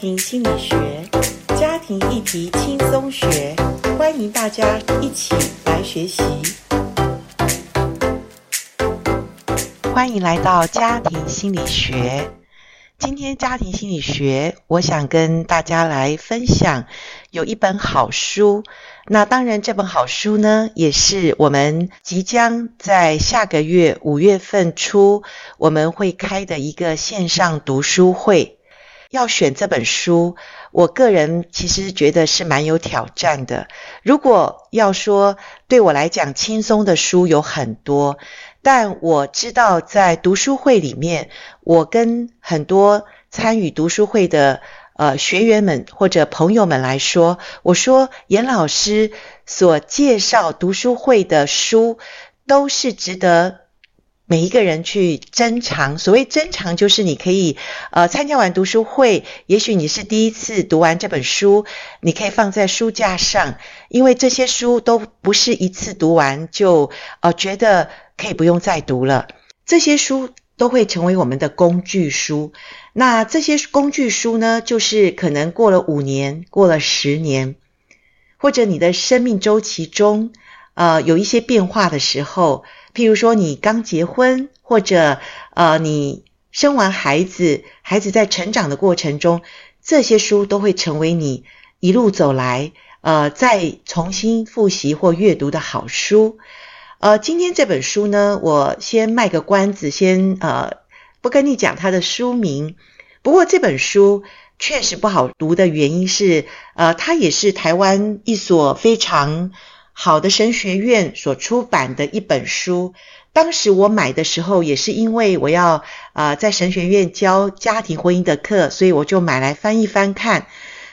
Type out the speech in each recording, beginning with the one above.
庭心理学，家庭议题轻松学，欢迎大家一起来学习。欢迎来到家庭心理学。今天家庭心理学，我想跟大家来分享有一本好书。那当然，这本好书呢，也是我们即将在下个月五月份初我们会开的一个线上读书会。要选这本书，我个人其实觉得是蛮有挑战的。如果要说对我来讲轻松的书有很多，但我知道在读书会里面，我跟很多参与读书会的呃学员们或者朋友们来说，我说严老师所介绍读书会的书都是值得。每一个人去珍藏，所谓珍藏，就是你可以呃参加完读书会，也许你是第一次读完这本书，你可以放在书架上，因为这些书都不是一次读完就呃觉得可以不用再读了，这些书都会成为我们的工具书。那这些工具书呢，就是可能过了五年，过了十年，或者你的生命周期中呃有一些变化的时候。譬如说，你刚结婚，或者呃，你生完孩子，孩子在成长的过程中，这些书都会成为你一路走来呃再重新复习或阅读的好书。呃，今天这本书呢，我先卖个关子，先呃不跟你讲它的书名。不过这本书确实不好读的原因是，呃，它也是台湾一所非常。好的神学院所出版的一本书，当时我买的时候也是因为我要呃在神学院教家庭婚姻的课，所以我就买来翻一翻看。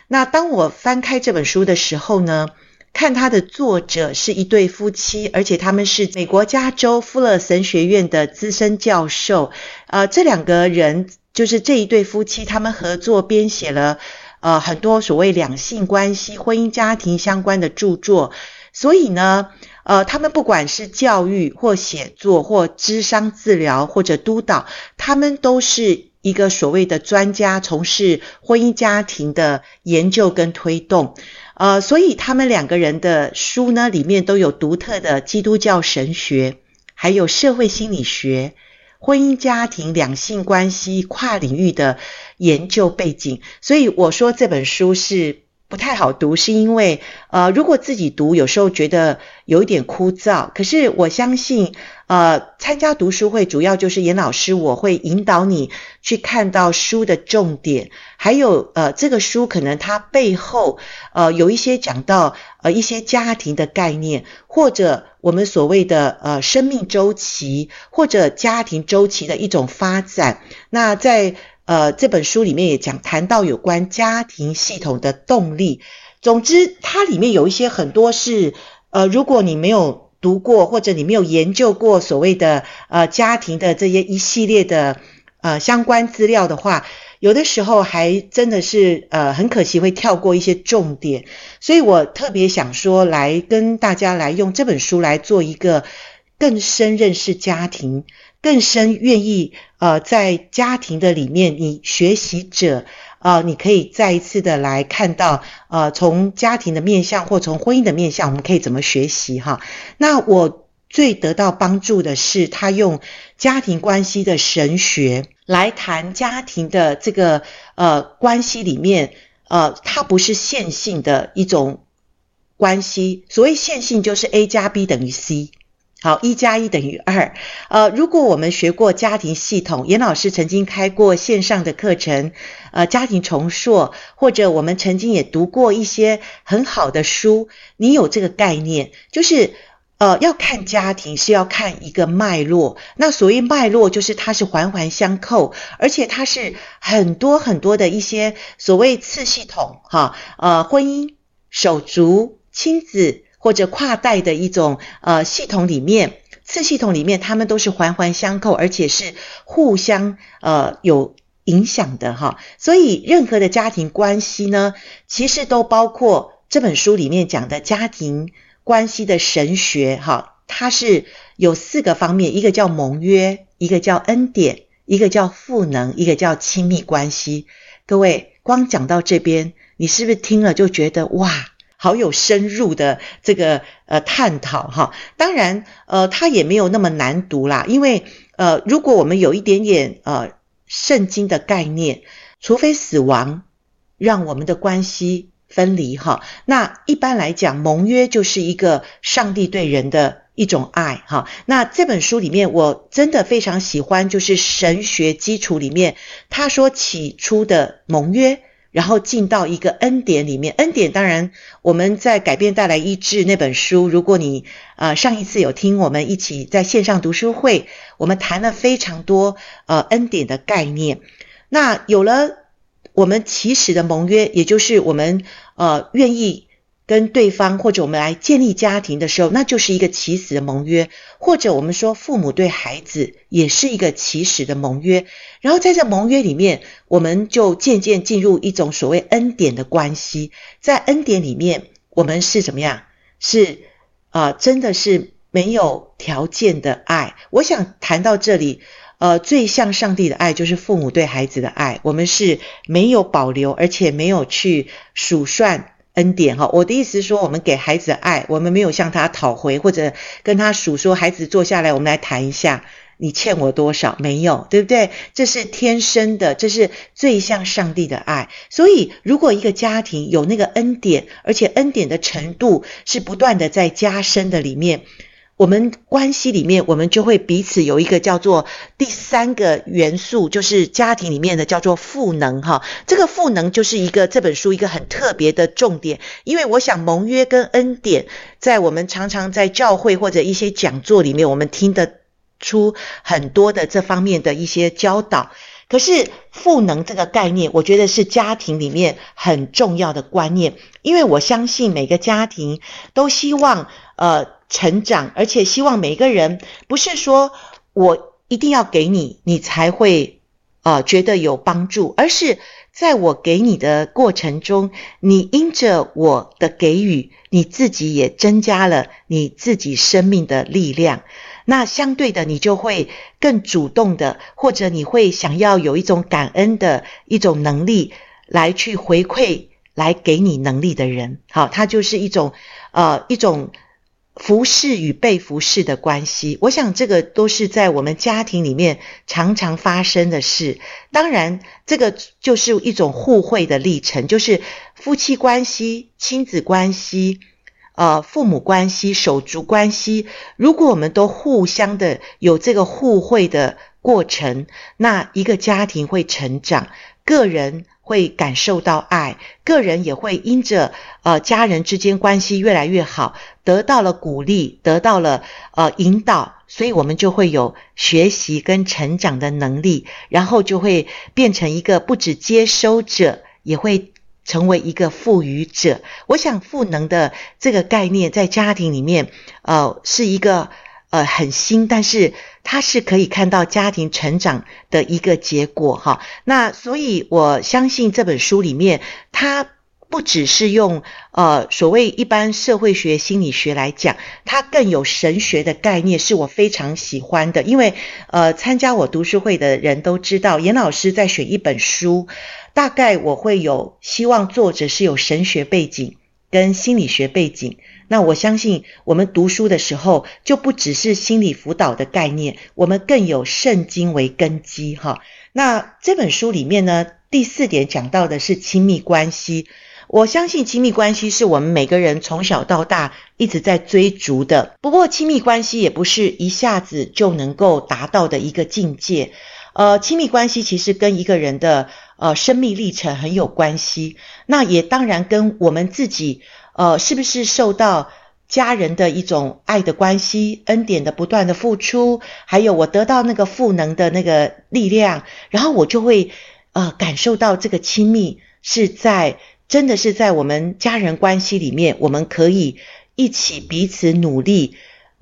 那当我翻开这本书的时候呢，看它的作者是一对夫妻，而且他们是美国加州富勒神学院的资深教授。呃，这两个人就是这一对夫妻，他们合作编写了呃很多所谓两性关系、婚姻家庭相关的著作。所以呢，呃，他们不管是教育或写作或智商治疗或者督导，他们都是一个所谓的专家，从事婚姻家庭的研究跟推动。呃，所以他们两个人的书呢，里面都有独特的基督教神学，还有社会心理学、婚姻家庭、两性关系跨领域的研究背景。所以我说这本书是。不太好读，是因为呃，如果自己读，有时候觉得有一点枯燥。可是我相信，呃，参加读书会主要就是严老师，我会引导你去看到书的重点，还有呃，这个书可能它背后呃有一些讲到呃一些家庭的概念，或者我们所谓的呃生命周期，或者家庭周期的一种发展。那在呃，这本书里面也讲谈到有关家庭系统的动力。总之，它里面有一些很多是，呃，如果你没有读过或者你没有研究过所谓的呃家庭的这些一系列的呃相关资料的话，有的时候还真的是呃很可惜会跳过一些重点。所以我特别想说，来跟大家来用这本书来做一个更深认识家庭。更深愿意呃，在家庭的里面，你学习者呃，你可以再一次的来看到呃，从家庭的面向或从婚姻的面向，我们可以怎么学习哈？那我最得到帮助的是，他用家庭关系的神学来谈家庭的这个呃关系里面呃，它不是线性的一种关系。所谓线性，就是 A 加 B 等于 C。好，一加一等于二。呃，如果我们学过家庭系统，严老师曾经开过线上的课程，呃，家庭重塑，或者我们曾经也读过一些很好的书，你有这个概念，就是呃，要看家庭是要看一个脉络。那所谓脉络，就是它是环环相扣，而且它是很多很多的一些所谓次系统，哈，呃，婚姻、手足、亲子。或者跨代的一种呃系统里面，次系统里面，他们都是环环相扣，而且是互相呃有影响的哈。所以任何的家庭关系呢，其实都包括这本书里面讲的家庭关系的神学哈。它是有四个方面，一个叫盟约，一个叫恩典，一个叫赋能，一个叫亲密关系。各位。光讲到这边，你是不是听了就觉得哇，好有深入的这个呃探讨哈？当然，呃，它也没有那么难读啦，因为呃，如果我们有一点点呃圣经的概念，除非死亡让我们的关系分离哈，那一般来讲，盟约就是一个上帝对人的。一种爱哈，那这本书里面我真的非常喜欢，就是神学基础里面他说起初的盟约，然后进到一个恩典里面。恩典当然我们在改变带来医治那本书，如果你呃上一次有听我们一起在线上读书会，我们谈了非常多呃恩典的概念。那有了我们起始的盟约，也就是我们呃愿意。跟对方或者我们来建立家庭的时候，那就是一个起始的盟约；或者我们说父母对孩子也是一个起始的盟约。然后在这盟约里面，我们就渐渐进入一种所谓恩典的关系。在恩典里面，我们是怎么样？是啊、真的是没有条件的爱。我想谈到这里，呃，最像上帝的爱就是父母对孩子的爱。我们是没有保留，而且没有去数算。恩典哈，我的意思是说，我们给孩子爱，我们没有向他讨回，或者跟他数说，孩子坐下来，我们来谈一下，你欠我多少？没有，对不对？这是天生的，这是最像上帝的爱。所以，如果一个家庭有那个恩典，而且恩典的程度是不断的在加深的里面。我们关系里面，我们就会彼此有一个叫做第三个元素，就是家庭里面的叫做赋能哈。这个赋能就是一个这本书一个很特别的重点，因为我想盟约跟恩典，在我们常常在教会或者一些讲座里面，我们听得出很多的这方面的一些教导。可是赋能这个概念，我觉得是家庭里面很重要的观念，因为我相信每个家庭都希望呃。成长，而且希望每一个人不是说我一定要给你，你才会呃觉得有帮助，而是在我给你的过程中，你因着我的给予，你自己也增加了你自己生命的力量。那相对的，你就会更主动的，或者你会想要有一种感恩的一种能力来去回馈来给你能力的人。好，它就是一种呃一种。服侍与被服侍的关系，我想这个都是在我们家庭里面常常发生的事。当然，这个就是一种互惠的历程，就是夫妻关系、亲子关系、呃，父母关系、手足关系。如果我们都互相的有这个互惠的过程，那一个家庭会成长，个人。会感受到爱，个人也会因着呃家人之间关系越来越好，得到了鼓励，得到了呃引导，所以我们就会有学习跟成长的能力，然后就会变成一个不止接收者，也会成为一个赋予者。我想赋能的这个概念在家庭里面，呃，是一个。呃，很新，但是它是可以看到家庭成长的一个结果哈。那所以我相信这本书里面，它不只是用呃所谓一般社会学、心理学来讲，它更有神学的概念，是我非常喜欢的。因为呃，参加我读书会的人都知道，严老师在选一本书，大概我会有希望作者是有神学背景跟心理学背景。那我相信，我们读书的时候就不只是心理辅导的概念，我们更有圣经为根基哈。那这本书里面呢，第四点讲到的是亲密关系。我相信亲密关系是我们每个人从小到大一直在追逐的。不过，亲密关系也不是一下子就能够达到的一个境界。呃，亲密关系其实跟一个人的呃生命历程很有关系。那也当然跟我们自己。呃，是不是受到家人的一种爱的关系、恩典的不断的付出，还有我得到那个赋能的那个力量，然后我就会呃感受到这个亲密是在真的是在我们家人关系里面，我们可以一起彼此努力，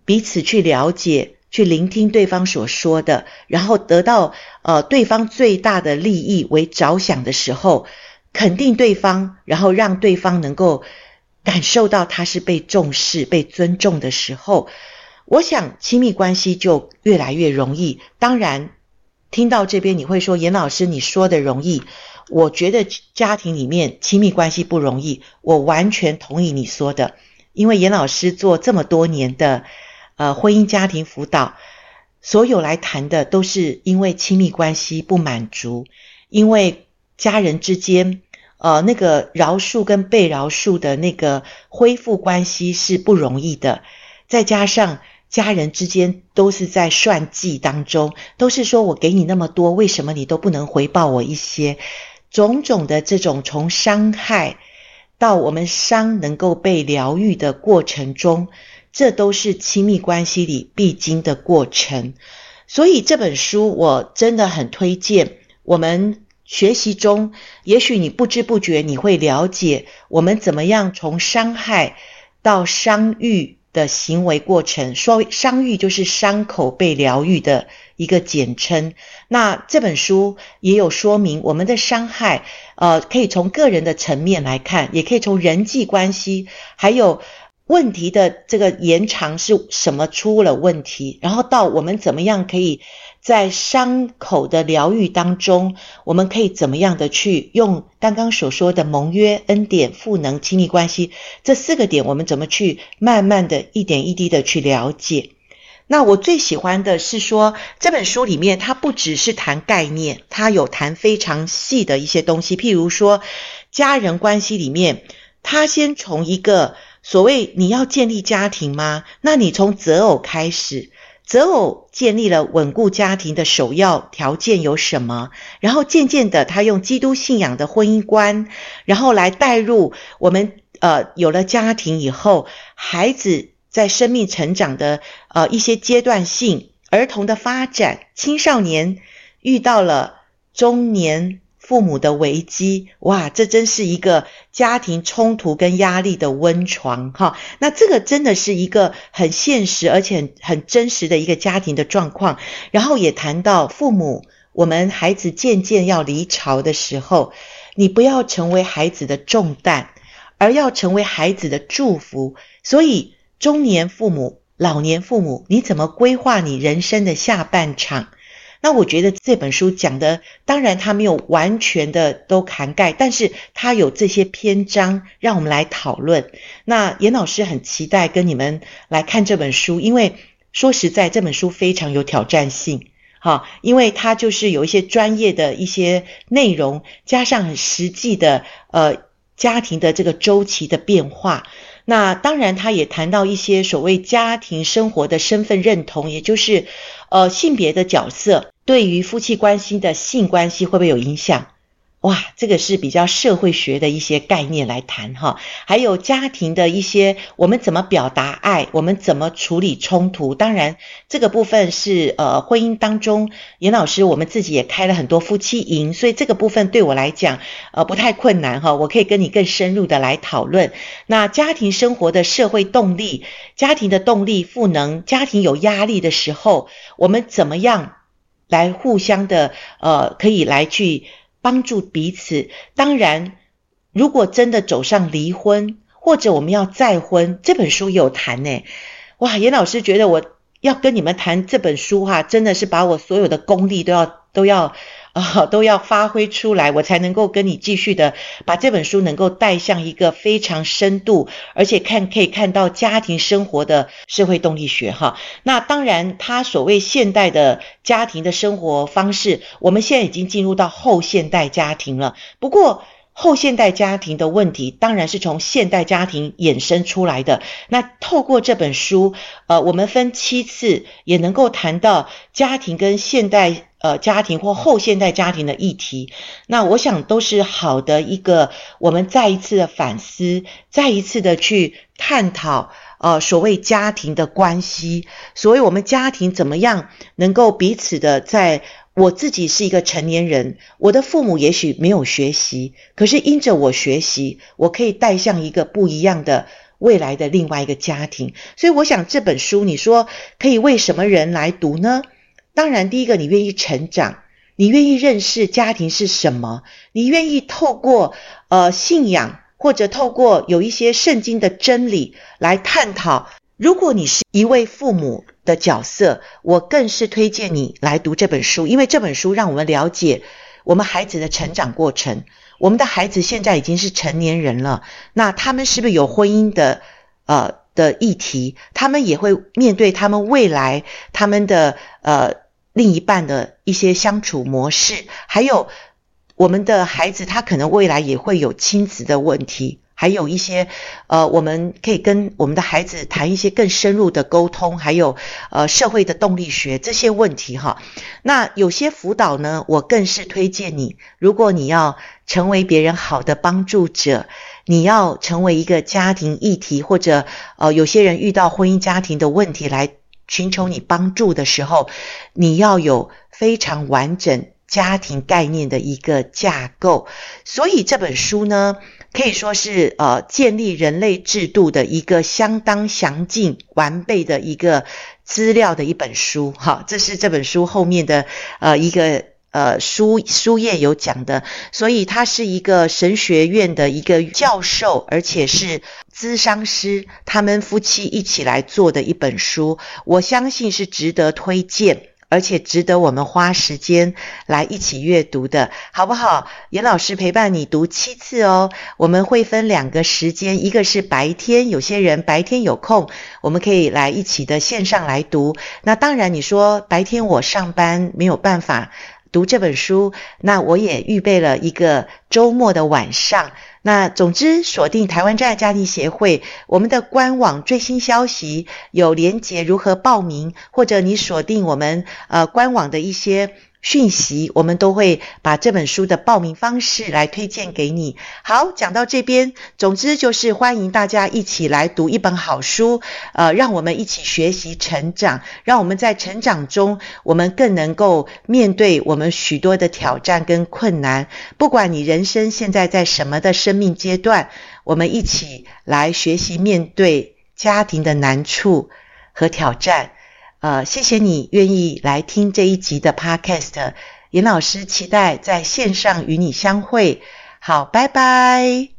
彼此去了解、去聆听对方所说的，然后得到呃对方最大的利益为着想的时候，肯定对方，然后让对方能够。感受到他是被重视、被尊重的时候，我想亲密关系就越来越容易。当然，听到这边你会说：“严老师，你说的容易。”我觉得家庭里面亲密关系不容易，我完全同意你说的。因为严老师做这么多年的呃婚姻家庭辅导，所有来谈的都是因为亲密关系不满足，因为家人之间呃那个饶恕跟被饶恕的那个恢复关系是不容易的，再加上家人之间都是在算计当中，都是说我给你那么多，为什么你都不能回报我一些？种种的这种从伤害。到我们伤能够被疗愈的过程中，这都是亲密关系里必经的过程。所以这本书我真的很推荐。我们学习中，也许你不知不觉你会了解我们怎么样从伤害到伤愈的行为过程。说伤愈就是伤口被疗愈的一个简称。那这本书也有说明我们的伤害。呃，可以从个人的层面来看，也可以从人际关系，还有问题的这个延长是什么出了问题，然后到我们怎么样可以在伤口的疗愈当中，我们可以怎么样的去用刚刚所说的盟约、恩典、赋能、亲密关系这四个点，我们怎么去慢慢的一点一滴的去了解。那我最喜欢的是说，这本书里面它不只是谈概念，它有谈非常细的一些东西。譬如说，家人关系里面，它先从一个所谓你要建立家庭吗？那你从择偶开始，择偶建立了稳固家庭的首要条件有什么？然后渐渐的，他用基督信仰的婚姻观，然后来带入我们呃有了家庭以后，孩子。在生命成长的呃一些阶段性，儿童的发展，青少年遇到了中年父母的危机，哇，这真是一个家庭冲突跟压力的温床哈。那这个真的是一个很现实而且很真实的一个家庭的状况。然后也谈到父母，我们孩子渐渐要离巢的时候，你不要成为孩子的重担，而要成为孩子的祝福。所以。中年父母、老年父母，你怎么规划你人生的下半场？那我觉得这本书讲的，当然它没有完全的都涵盖，但是它有这些篇章让我们来讨论。那严老师很期待跟你们来看这本书，因为说实在，这本书非常有挑战性，哈，因为它就是有一些专业的一些内容，加上很实际的呃家庭的这个周期的变化。那当然，他也谈到一些所谓家庭生活的身份认同，也就是，呃，性别的角色对于夫妻关系的性关系会不会有影响？哇，这个是比较社会学的一些概念来谈哈，还有家庭的一些我们怎么表达爱，我们怎么处理冲突。当然，这个部分是呃婚姻当中，严老师我们自己也开了很多夫妻营，所以这个部分对我来讲呃不太困难哈，我可以跟你更深入的来讨论。那家庭生活的社会动力，家庭的动力赋能，家庭有压力的时候，我们怎么样来互相的呃可以来去。帮助彼此。当然，如果真的走上离婚，或者我们要再婚，这本书有谈呢。哇，严老师觉得我要跟你们谈这本书哈，真的是把我所有的功力都要都要啊、都要发挥出来，我才能够跟你继续的把这本书能够带向一个非常深度，而且看可以看到家庭生活的社会动力学哈。那当然，他所谓现代的。家庭的生活方式，我们现在已经进入到后现代家庭了。不过，后现代家庭的问题当然是从现代家庭衍生出来的。那透过这本书，呃，我们分七次也能够谈到家庭跟现代呃家庭或后现代家庭的议题。那我想都是好的一个，我们再一次的反思，再一次的去探讨。呃，所谓家庭的关系，所谓我们家庭怎么样能够彼此的在，我自己是一个成年人，我的父母也许没有学习，可是因着我学习，我可以带向一个不一样的未来的另外一个家庭。所以，我想这本书，你说可以为什么人来读呢？当然，第一个，你愿意成长，你愿意认识家庭是什么，你愿意透过呃信仰。或者透过有一些圣经的真理来探讨，如果你是一位父母的角色，我更是推荐你来读这本书，因为这本书让我们了解我们孩子的成长过程。我们的孩子现在已经是成年人了，那他们是不是有婚姻的呃的议题？他们也会面对他们未来他们的呃另一半的一些相处模式，还有我们的孩子他可能未来也会有亲子的问题。还有一些，呃，我们可以跟我们的孩子谈一些更深入的沟通，还有呃社会的动力学这些问题哈。那有些辅导呢，我更是推荐你，如果你要成为别人好的帮助者，你要成为一个家庭议题，或者呃有些人遇到婚姻家庭的问题来寻求你帮助的时候，你要有非常完整家庭概念的一个架构。所以这本书呢。可以说是呃建立人类制度的一个相当详尽完备的一个资料的一本书哈，这是这本书后面的呃一个呃书书页有讲的，所以他是一个神学院的一个教授，而且是咨商师，他们夫妻一起来做的一本书，我相信是值得推荐。而且值得我们花时间来一起阅读的，好不好？严老师陪伴你读七次哦。我们会分两个时间，一个是白天，有些人白天有空，我们可以来一起的线上来读。那当然，你说白天我上班没有办法读这本书，那我也预备了一个周末的晚上。那总之，锁定台湾真爱家庭协会，我们的官网最新消息有连结，如何报名，或者你锁定我们呃官网的一些。讯息，我们都会把这本书的报名方式来推荐给你。好，讲到这边，总之就是欢迎大家一起来读一本好书，呃，让我们一起学习成长，让我们在成长中，我们更能够面对我们许多的挑战跟困难。不管你人生现在在什么的生命阶段，我们一起来学习面对家庭的难处和挑战。呃，谢谢你愿意来听这一集的 Podcast，严老师期待在线上与你相会。好，拜拜。